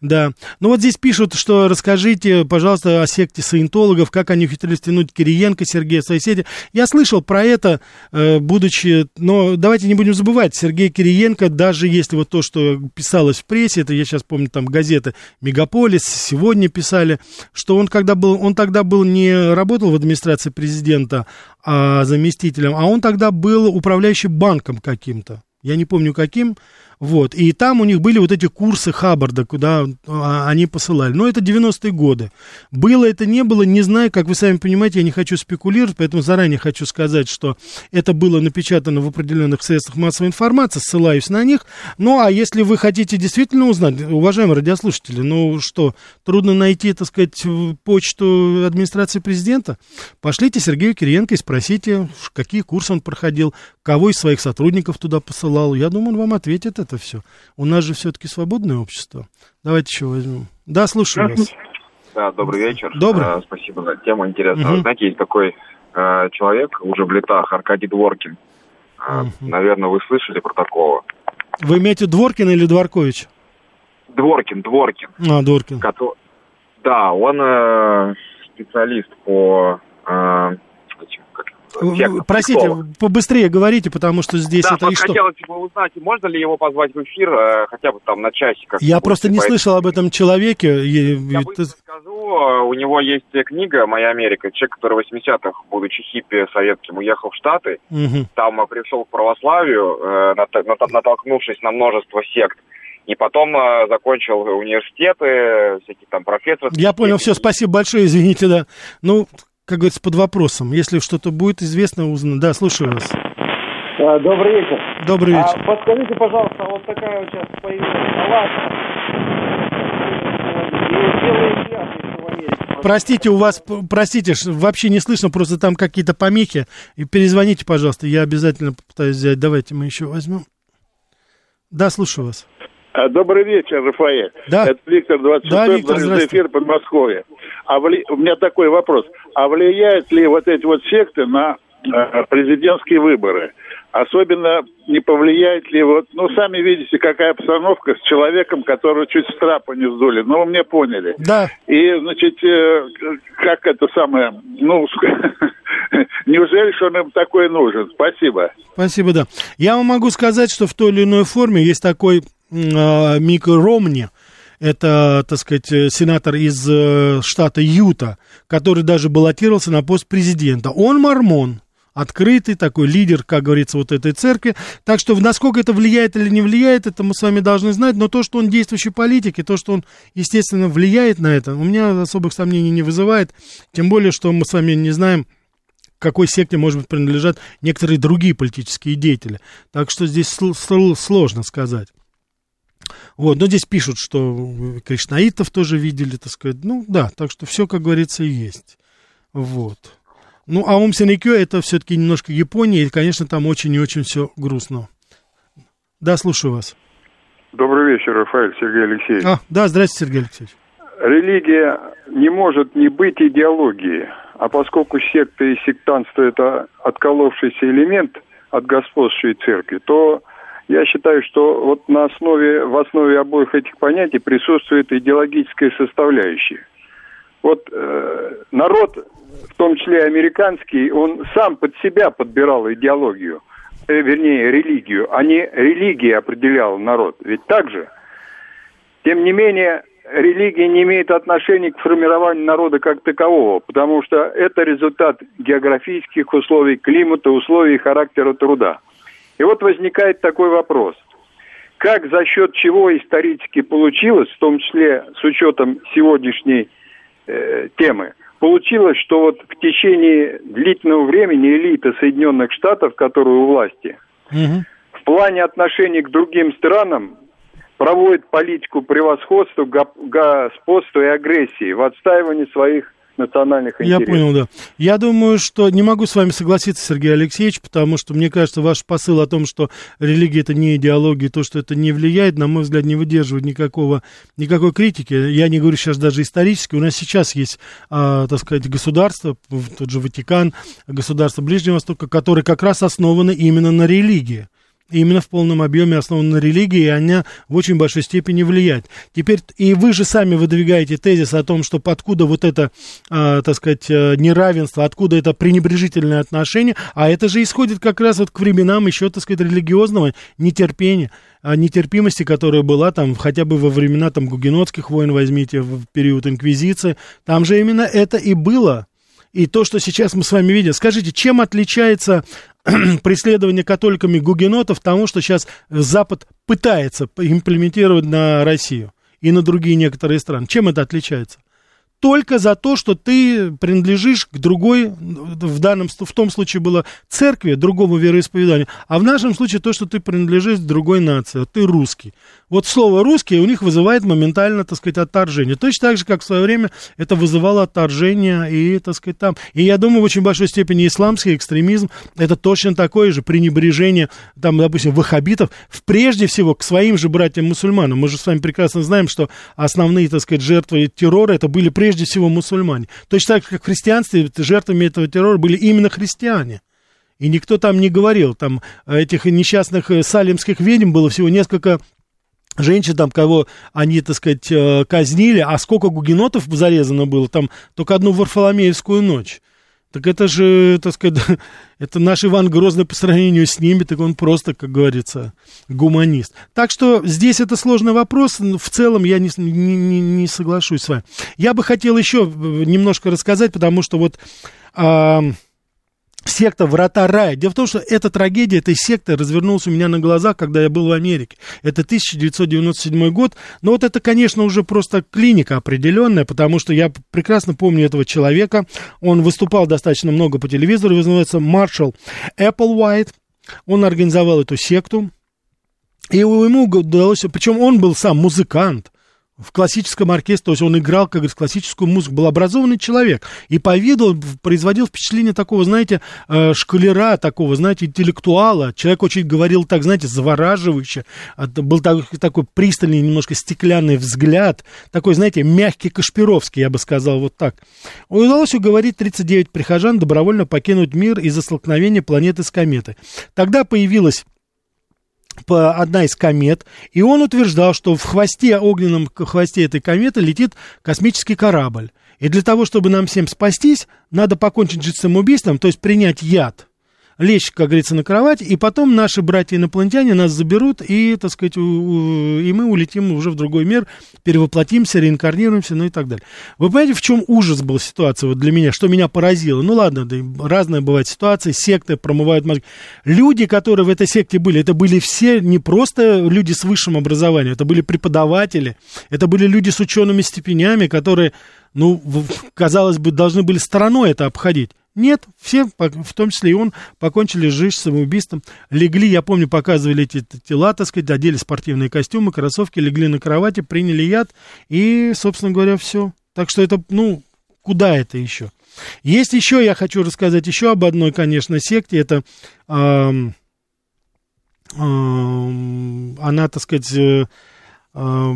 да. Ну, вот здесь пишут, что расскажите, пожалуйста, о секте саентологов, как они ухитрились тянуть Кириенко, Сергея в своей сети. Я слышал про это, э, будучи, но давайте не будем забывать, Сергей Кириенко, даже если вот то, что писалось в прессе, это я сейчас помню, там газеты «Мегаполис», сегодня писали, что он когда был, он тогда был не не работал в администрации президента а заместителем, а он тогда был управляющим банком каким-то. Я не помню каким, вот. И там у них были вот эти курсы Хаббарда, куда а, они посылали. Но это 90-е годы. Было это, не было, не знаю, как вы сами понимаете, я не хочу спекулировать, поэтому заранее хочу сказать, что это было напечатано в определенных средствах массовой информации, ссылаюсь на них. Ну, а если вы хотите действительно узнать, уважаемые радиослушатели, ну что, трудно найти, так сказать, почту администрации президента? Пошлите Сергею Кириенко и спросите, какие курсы он проходил, кого из своих сотрудников туда посылал. Я думаю, он вам ответит это все. У нас же все-таки свободное общество. Давайте еще возьмем. Да, слушаю вас. Да, добрый вечер. Добрый. А, спасибо за тему, интересно. Угу. Знаете, есть такой а, человек уже в летах, Аркадий Дворкин. А, угу. Наверное, вы слышали про такого. Вы имеете Дворкин или Дворкович? Дворкин, Дворкин. А, Дворкин. Который... Да, он э, специалист по э, Простите, побыстрее говорите, потому что здесь да, это и что? хотелось бы узнать, можно ли его позвать в эфир э, хотя бы там на часик. Я просто не слышал об этом человеке. Я быстро скажу, у него есть книга «Моя Америка». Человек, который в 80-х, будучи хиппи советским, уехал в Штаты, угу. там пришел к православию, э, натолкнувшись на множество сект. И потом э, закончил университеты, всякие там профессоры. Я понял, все, спасибо большое, извините, да. Ну, как говорится, под вопросом. Если что-то будет известно, узнано. Да, слушаю вас. А, добрый вечер. Добрый вечер. А, подскажите, пожалуйста, вот такая вот сейчас появилась палата. Простите, у вас, простите, вообще не слышно, просто там какие-то помехи. И перезвоните, пожалуйста, я обязательно попытаюсь взять. Давайте мы еще возьмем. Да, слушаю вас. А, добрый вечер, Рафаэль. Да. Это Виктор 26 да, Виктор, эфир Подмосковье. А вли... У меня такой вопрос. А влияют ли вот эти вот секты на э, президентские выборы? Особенно не повлияет ли вот, ну, сами видите, какая обстановка с человеком, которого чуть с трапа не сдули. Ну, вы меня поняли. Да. И, значит, э, как это самое, ну, неужели что он им такой нужен? Спасибо. Спасибо, да. Я вам могу сказать, что в той или иной форме есть такой э, Мик Ромни, это, так сказать, сенатор из э, штата Юта, который даже баллотировался на пост президента. Он мормон, открытый такой лидер, как говорится, вот этой церкви. Так что насколько это влияет или не влияет, это мы с вами должны знать. Но то, что он действующий политик, и то, что он, естественно, влияет на это, у меня особых сомнений не вызывает. Тем более, что мы с вами не знаем, какой секте, может быть, принадлежат некоторые другие политические деятели. Так что здесь сложно сказать. Вот, но здесь пишут, что кришнаитов тоже видели, так сказать. Ну, да, так что все, как говорится, и есть. Вот. Ну, а Синекё это все-таки немножко Япония, и, конечно, там очень и очень все грустно. Да, слушаю вас. Добрый вечер, Рафаэль Сергей Алексеевич. А, да, здравствуйте, Сергей Алексеевич. Религия не может не быть идеологией, а поскольку секта и сектантство – это отколовшийся элемент от господствующей церкви, то я считаю, что вот на основе, в основе обоих этих понятий присутствует идеологическая составляющая. Вот э, народ в том числе американский, он сам под себя подбирал идеологию, э, вернее, религию, а не религия определял народ. Ведь так же? Тем не менее, религия не имеет отношения к формированию народа как такового, потому что это результат географических условий, климата, условий характера труда. И вот возникает такой вопрос. Как за счет чего исторически получилось, в том числе с учетом сегодняшней э, темы, получилось, что вот в течение длительного времени элита Соединенных Штатов, которая у власти, угу. в плане отношений к другим странам проводит политику превосходства, господства и агрессии в отстаивании своих национальных интересов. Я понял, да. Я думаю, что не могу с вами согласиться, Сергей Алексеевич, потому что мне кажется, ваш посыл о том, что религия это не идеология, то, что это не влияет, на мой взгляд, не выдерживает никакого, никакой критики. Я не говорю сейчас даже исторически. У нас сейчас есть, а, так сказать, государство, тот же Ватикан, государство Ближнего Востока, которые как раз основаны именно на религии именно в полном объеме основана на религии, и она в очень большой степени влияет. Теперь, и вы же сами выдвигаете тезис о том, что откуда вот это, э, так сказать, э, неравенство, откуда это пренебрежительное отношение, а это же исходит как раз вот к временам еще, так сказать, религиозного нетерпения а, нетерпимости, которая была там хотя бы во времена там гугенотских войн, возьмите, в период инквизиции, там же именно это и было и то, что сейчас мы с вами видим. Скажите, чем отличается преследование католиками гугенотов тому, что сейчас Запад пытается имплементировать на Россию и на другие некоторые страны? Чем это отличается? только за то, что ты принадлежишь к другой, в данном, в том случае было церкви, другому вероисповеданию, а в нашем случае то, что ты принадлежишь другой нации, ты русский. Вот слово «русский» у них вызывает моментально, так сказать, отторжение. Точно так же, как в свое время это вызывало отторжение и, так сказать, там. И я думаю, в очень большой степени исламский экстремизм это точно такое же пренебрежение, там, допустим, ваххабитов, прежде всего к своим же братьям-мусульманам. Мы же с вами прекрасно знаем, что основные, так сказать, жертвы террора это были прежде прежде всего мусульмане. Точно так же, как в христианстве, жертвами этого террора были именно христиане. И никто там не говорил, там этих несчастных э, салимских ведьм было всего несколько женщин, там, кого они, так сказать, э, казнили, а сколько гугенотов зарезано было, там только одну Варфоломеевскую ночь. Так это же, так сказать, это наш Иван Грозный по сравнению с ними, так он просто, как говорится, гуманист. Так что здесь это сложный вопрос, в целом я не, не, не соглашусь с вами. Я бы хотел еще немножко рассказать, потому что вот... А, секта «Врата рая». Дело в том, что эта трагедия этой секты развернулась у меня на глазах, когда я был в Америке. Это 1997 год. Но вот это, конечно, уже просто клиника определенная, потому что я прекрасно помню этого человека. Он выступал достаточно много по телевизору, называется Маршал Эпплвайт. он организовал эту секту, и ему удалось, причем он был сам музыкант, в классическом оркестре, то есть он играл, как говорится, классическую музыку, был образованный человек. И по виду производил впечатление такого, знаете, э, шкалера, такого, знаете, интеллектуала. Человек очень говорил так, знаете, завораживающе. Был такой пристальный, немножко стеклянный взгляд. Такой, знаете, мягкий Кашпировский, я бы сказал, вот так. Удалось уговорить 39 прихожан добровольно покинуть мир из-за столкновения планеты с кометой. Тогда появилась одна из комет, и он утверждал, что в хвосте, огненном хвосте этой кометы летит космический корабль. И для того, чтобы нам всем спастись, надо покончить с самоубийством, то есть принять яд лечь, как говорится, на кровать, и потом наши братья-инопланетяне нас заберут, и, так сказать, у, у, и мы улетим уже в другой мир, перевоплотимся, реинкарнируемся, ну и так далее. Вы понимаете, в чем ужас был ситуация вот для меня, что меня поразило? Ну ладно, да, разная бывает ситуация, секты промывают мозги. Люди, которые в этой секте были, это были все не просто люди с высшим образованием, это были преподаватели, это были люди с учеными степенями, которые ну, казалось бы, должны были стороной это обходить. Нет, все, в том числе и он, покончили жизнь самоубийством. Легли, я помню, показывали эти тела, так сказать, одели спортивные костюмы, кроссовки, легли на кровати, приняли яд, и, собственно говоря, все. Так что это, ну, куда это еще? Есть еще, я хочу рассказать еще об одной, конечно, секте, это... Э, э, она, так сказать, э, э,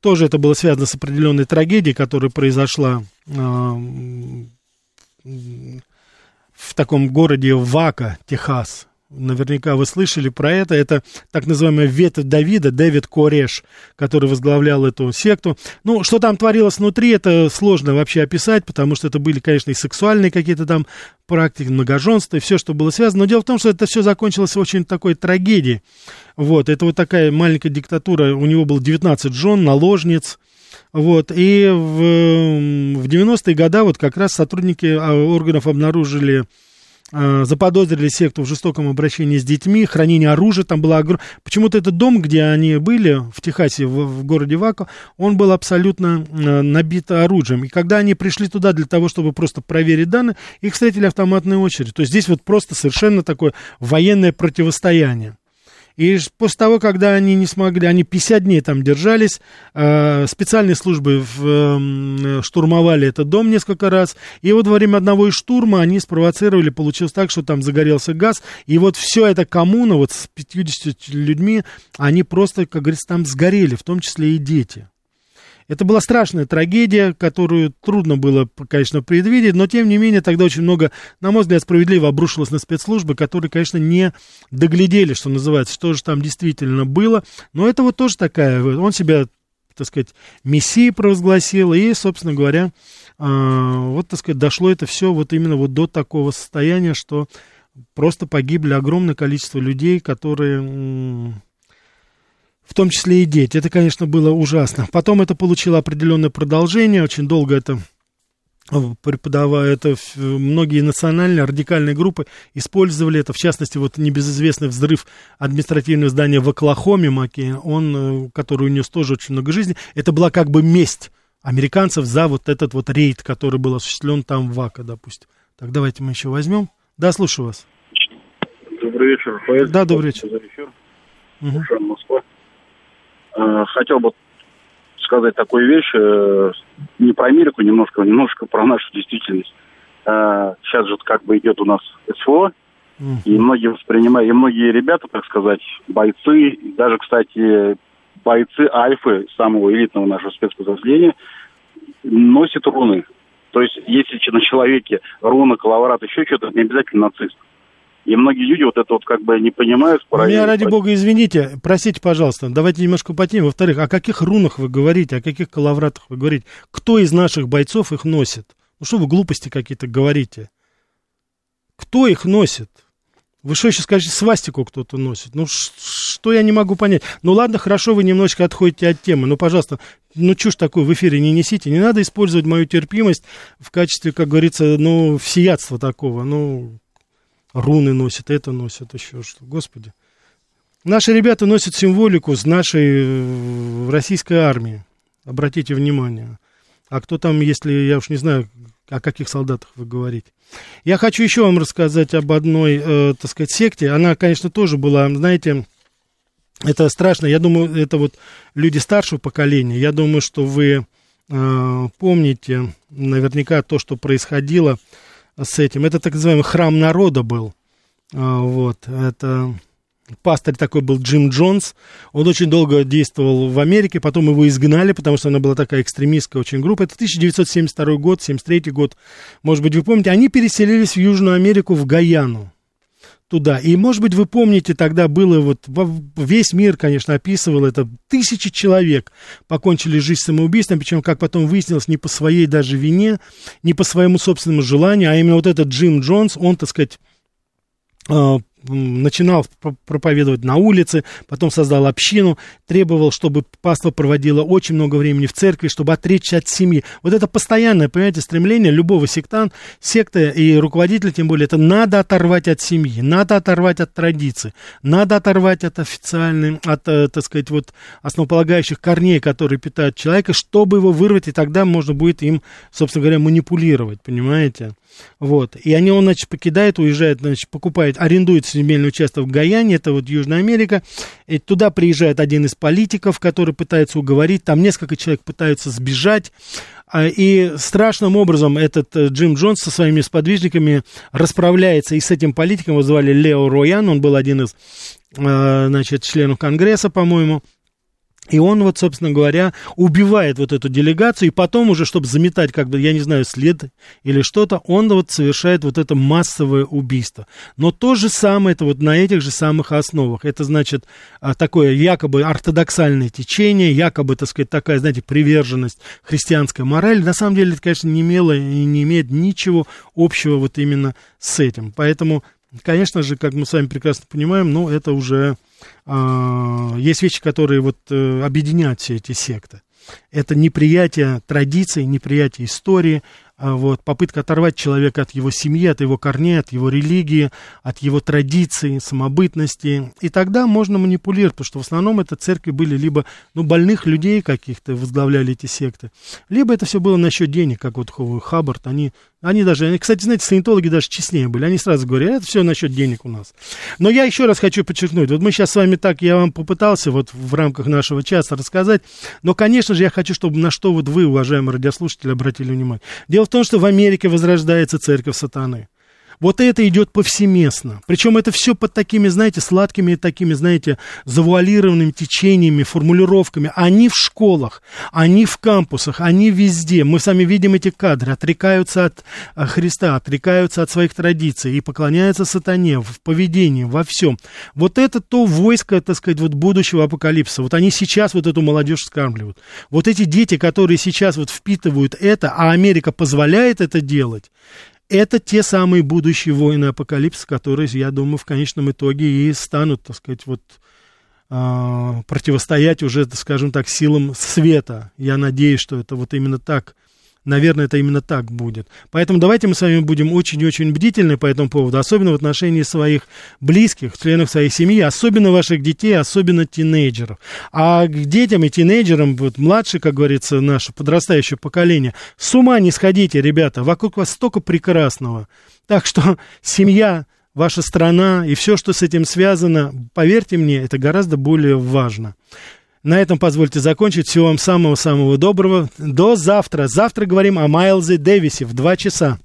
тоже это было связано с определенной трагедией, которая произошла э, в таком городе Вака, Техас. Наверняка вы слышали про это. Это так называемая ветвь Давида, Дэвид Кореш, который возглавлял эту секту. Ну, что там творилось внутри, это сложно вообще описать, потому что это были, конечно, и сексуальные какие-то там практики, многоженство и все, что было связано. Но дело в том, что это все закончилось очень такой трагедией. Вот, это вот такая маленькая диктатура. У него было 19 жен, наложниц. Вот, и в, в 90-е годы вот как раз сотрудники а, органов обнаружили а, заподозрили секту в жестоком обращении с детьми, хранение оружия там было огромное. Почему-то этот дом, где они были, в Техасе, в, в городе Вако, он был абсолютно набит оружием. И когда они пришли туда для того, чтобы просто проверить данные, их встретили автоматной очередь. То есть здесь вот просто совершенно такое военное противостояние. И после того, когда они не смогли, они 50 дней там держались, э, специальные службы в, э, штурмовали этот дом несколько раз, и вот во время одного из штурма они спровоцировали, получилось так, что там загорелся газ, и вот все это коммуна вот с 50 людьми, они просто, как говорится, там сгорели, в том числе и дети. Это была страшная трагедия, которую трудно было, конечно, предвидеть, но тем не менее тогда очень много, на мой взгляд, справедливо обрушилось на спецслужбы, которые, конечно, не доглядели, что называется, что же там действительно было. Но это вот тоже такая, он себя, так сказать, мессией провозгласил, и, собственно говоря, а, вот, так сказать, дошло это все вот именно вот до такого состояния, что просто погибли огромное количество людей, которые в том числе и дети. Это, конечно, было ужасно. Потом это получило определенное продолжение, очень долго это э, преподавая это, многие национальные радикальные группы использовали это, в частности, вот небезызвестный взрыв административного здания в Оклахоме, Маке, он, э, который унес тоже очень много жизни, это была как бы месть американцев за вот этот вот рейд, который был осуществлен там в Вака, допустим. Так, давайте мы еще возьмем. Да, слушаю вас. Добрый вечер. Поезд. Да, добрый вечер. Угу. Москва. Э, хотел бы сказать такую вещь, э, не про Америку немножко, немножко про нашу действительность. Э, сейчас же как бы идет у нас СВО, и многие воспринимают, и многие ребята, так сказать, бойцы, даже, кстати, бойцы Альфы, самого элитного нашего спецподразделения, носят руны. То есть, если на человеке руна, коловрат, еще что-то, не обязательно нацист. И многие люди вот это вот как бы не понимают. Меня, ради бога, извините, простите, пожалуйста, давайте немножко по теме. Во-вторых, о каких рунах вы говорите, о каких коловратах вы говорите? Кто из наших бойцов их носит? Ну что вы глупости какие-то говорите? Кто их носит? Вы что еще скажете, свастику кто-то носит? Ну, что я не могу понять? Ну, ладно, хорошо, вы немножечко отходите от темы. Ну, пожалуйста, ну, чушь такую в эфире не несите. Не надо использовать мою терпимость в качестве, как говорится, ну, всеядства такого. Ну, руны носят, это носят, еще что. Господи. Наши ребята носят символику с нашей э, российской армии. Обратите внимание. А кто там, если, я уж не знаю, о каких солдатах вы говорите. Я хочу еще вам рассказать об одной, э, так сказать, секте. Она, конечно, тоже была, знаете, это страшно. Я думаю, это вот люди старшего поколения. Я думаю, что вы э, помните наверняка то, что происходило с этим. Это так называемый храм народа был. Э, вот, это пастырь такой был Джим Джонс. Он очень долго действовал в Америке, потом его изгнали, потому что она была такая экстремистская очень группа. Это 1972 год, 73 год, может быть, вы помните. Они переселились в Южную Америку, в Гаяну туда. И, может быть, вы помните, тогда было вот, весь мир, конечно, описывал это, тысячи человек покончили жизнь самоубийством, причем, как потом выяснилось, не по своей даже вине, не по своему собственному желанию, а именно вот этот Джим Джонс, он, так сказать, а, начинал проповедовать на улице, потом создал общину, требовал, чтобы паства проводила очень много времени в церкви, чтобы отречься от семьи. Вот это постоянное, понимаете, стремление любого сектанта, секты и руководителя, тем более, это надо оторвать от семьи, надо оторвать от традиции, надо оторвать от официальной, от, э, так сказать, вот основополагающих корней, которые питают человека, чтобы его вырвать, и тогда можно будет им, собственно говоря, манипулировать, понимаете? Вот. И они, он, значит, покидает, уезжает, значит, покупает, арендует земельный участок в Гаяне, это вот Южная Америка. И туда приезжает один из политиков, который пытается уговорить, там несколько человек пытаются сбежать. А, и страшным образом этот э, Джим Джонс со своими сподвижниками расправляется и с этим политиком, его звали Лео Роян, он был один из, э, значит, членов Конгресса, по-моему. И он вот, собственно говоря, убивает вот эту делегацию, и потом уже, чтобы заметать, как бы, я не знаю, след или что-то, он вот совершает вот это массовое убийство. Но то же самое, это вот на этих же самых основах. Это, значит, а, такое якобы ортодоксальное течение, якобы, так сказать, такая, знаете, приверженность христианской морали. На самом деле, это, конечно, не имело и не имеет ничего общего вот именно с этим. Поэтому, конечно же, как мы с вами прекрасно понимаем, ну, это уже есть вещи, которые вот э, объединяют все эти секты. Это неприятие традиций, неприятие истории, а, вот, попытка оторвать человека от его семьи, от его корней, от его религии, от его традиций, самобытности. И тогда можно манипулировать, потому что в основном это церкви были либо ну, больных людей каких-то возглавляли эти секты, либо это все было насчет денег, как вот Хаббард, они они даже, кстати, знаете, саентологи даже честнее были. Они сразу говорят, это все насчет денег у нас. Но я еще раз хочу подчеркнуть. Вот мы сейчас с вами так, я вам попытался вот в рамках нашего часа рассказать. Но, конечно же, я хочу, чтобы на что вот вы, уважаемые радиослушатели, обратили внимание. Дело в том, что в Америке возрождается церковь сатаны. Вот это идет повсеместно. Причем это все под такими, знаете, сладкими такими, знаете, завуалированными течениями, формулировками. Они в школах, они в кампусах, они везде. Мы сами видим эти кадры. Отрекаются от э, Христа, отрекаются от своих традиций и поклоняются сатане в поведении, во всем. Вот это то войско, так сказать, вот будущего апокалипсиса. Вот они сейчас вот эту молодежь скармливают. Вот эти дети, которые сейчас вот впитывают это, а Америка позволяет это делать, это те самые будущие воины апокалипсиса, которые, я думаю, в конечном итоге и станут, так сказать, вот а, противостоять уже, скажем так, силам света. Я надеюсь, что это вот именно так наверное, это именно так будет. Поэтому давайте мы с вами будем очень и очень бдительны по этому поводу, особенно в отношении своих близких, членов своей семьи, особенно ваших детей, особенно тинейджеров. А к детям и тинейджерам, вот младше, как говорится, наше подрастающее поколение, с ума не сходите, ребята, вокруг вас столько прекрасного. Так что семья, ваша страна и все, что с этим связано, поверьте мне, это гораздо более важно. На этом позвольте закончить. Всего вам самого-самого доброго. До завтра. Завтра говорим о Майлзе Дэвисе в 2 часа.